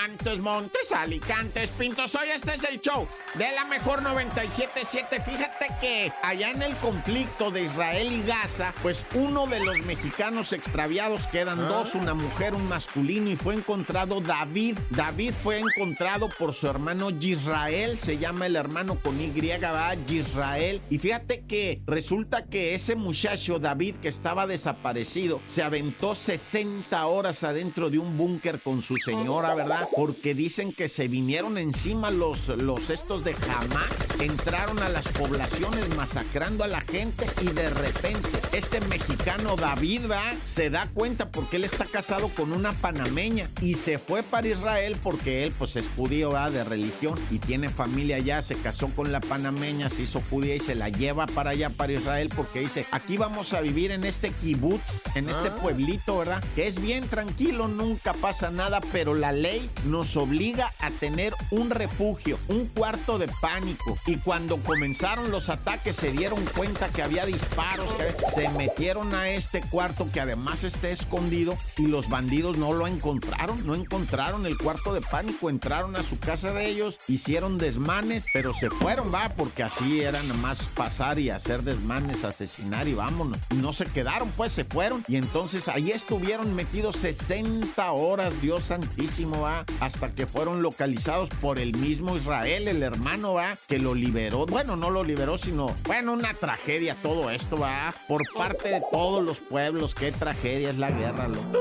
Montes, Montes, Alicantes, Pintos. Hoy este es el show de la mejor 97.7. Fíjate que allá en el conflicto de Israel y Gaza, pues uno de los mexicanos extraviados, quedan ah. dos, una mujer, un masculino, y fue encontrado David. David fue encontrado por su hermano Israel, se llama el hermano con Y, va, Israel. Y fíjate que resulta que ese muchacho, David, que estaba desaparecido, se aventó 60 horas adentro de un búnker con su señora, ¿verdad? Porque dicen que se vinieron encima los, los estos de Hamas, entraron a las poblaciones masacrando a la gente y de repente este mexicano David, ¿va? Se da cuenta porque él está casado con una panameña y se fue para Israel porque él pues es judío, ¿va? De religión y tiene familia allá, se casó con la panameña, se hizo judía y se la lleva para allá, para Israel porque dice, aquí vamos a vivir en este kibutz, en este ah. pueblito, ¿verdad? Que es bien tranquilo, nunca pasa nada, pero la ley nos obliga a tener un refugio, un cuarto de pánico. Y cuando comenzaron los ataques se dieron cuenta que había disparos, se metieron a este cuarto que además está escondido y los bandidos no lo encontraron, no encontraron el cuarto de pánico, entraron a su casa de ellos, hicieron desmanes, pero se fueron, va, porque así era nada más pasar y hacer desmanes, asesinar y vámonos. no se quedaron, pues se fueron y entonces ahí estuvieron metidos 60 horas, Dios santísimo, va, hasta que fueron localizados por el mismo Israel, el hermano, va, que lo liberó. Bueno, no lo liberó, sino, bueno, una tragedia todo esto, va, por parte de todos los pueblos. Qué tragedia es la guerra, loco.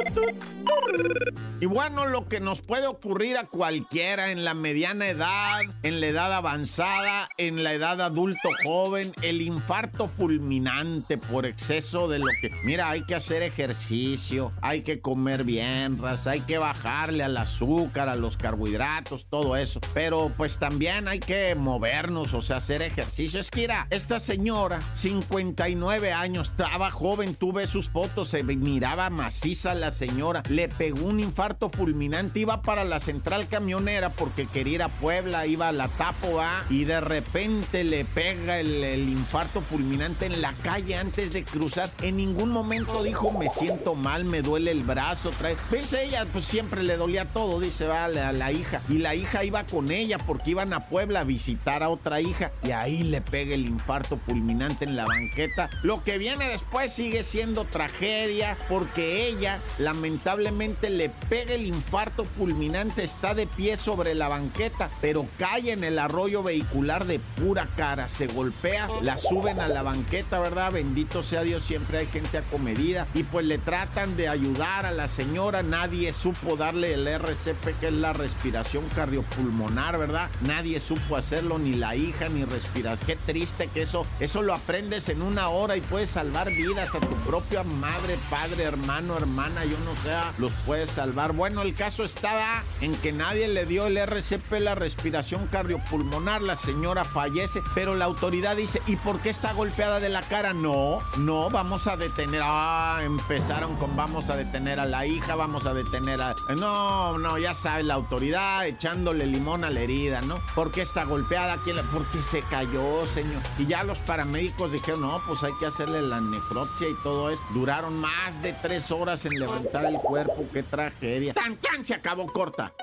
Y bueno, lo que nos puede ocurrir a cualquiera en la mediana edad, en la edad avanzada, en la edad adulto joven, el infarto fulminante por exceso de lo que... Mira, hay que hacer ejercicio, hay que comer bien, hay que bajarle al azúcar, a los carbohidratos, todo eso. Pero pues también hay que movernos, o sea, hacer ejercicio. Es que mira, esta señora, 59 años, estaba joven, tuve sus fotos, se miraba maciza la señora, le pegó un infarto fulminante, iba para la central camionera porque quería ir a Puebla, iba a la Tapoa y de repente le pega el, infarto fulminante en la calle antes de cruzar. En ningún momento dijo me siento mal, me duele el brazo, trae. ¿Ves? Ella pues siempre le dolía todo, dice, va, a la hija. Y la hija iba con ella porque iban a Puebla a visitar a otra hija y ahí le pega el infarto fulminante en la banqueta. Lo que viene después sigue siendo tragedia porque ella lamentablemente le pega el infarto fulminante, está de pie sobre la banqueta, pero cae en el arroyo vehicular de pura cara, se golpea, la suben a la banqueta, ¿verdad? Bendito sea Dios, siempre hay gente acomedida y pues le tratan de ayudar a la señora, nadie supo darle el RCP que es la respiración cardiopulmonar, ¿verdad? Nadie supo hacerlo, ni la hija, ni respirar. Qué triste que eso, eso lo aprendes en una hora y puedes salvar vidas a tu propia madre, padre, hermano, hermana, yo no sé, los puedes salvar. Bueno, el caso estaba en que nadie le dio el RCP, la respiración cardiopulmonar, la señora fallece, pero la autoridad dice, ¿y por qué está golpeada de la cara? No, no, vamos a detener, ah, empezaron con vamos a detener a la hija, vamos a detener a... No, no, ya sabe la autoridad echándole limón a la herida, ¿no? ¿Por qué está golpeada? ¿Quién Porque se cayó, señor. Y ya los paramédicos dijeron, no, pues hay que hacerle la necropsia y todo eso. Duraron más de tres horas en levantar el cuerpo. ¡Qué tragedia! ¡Tan, tan! Se acabó corta.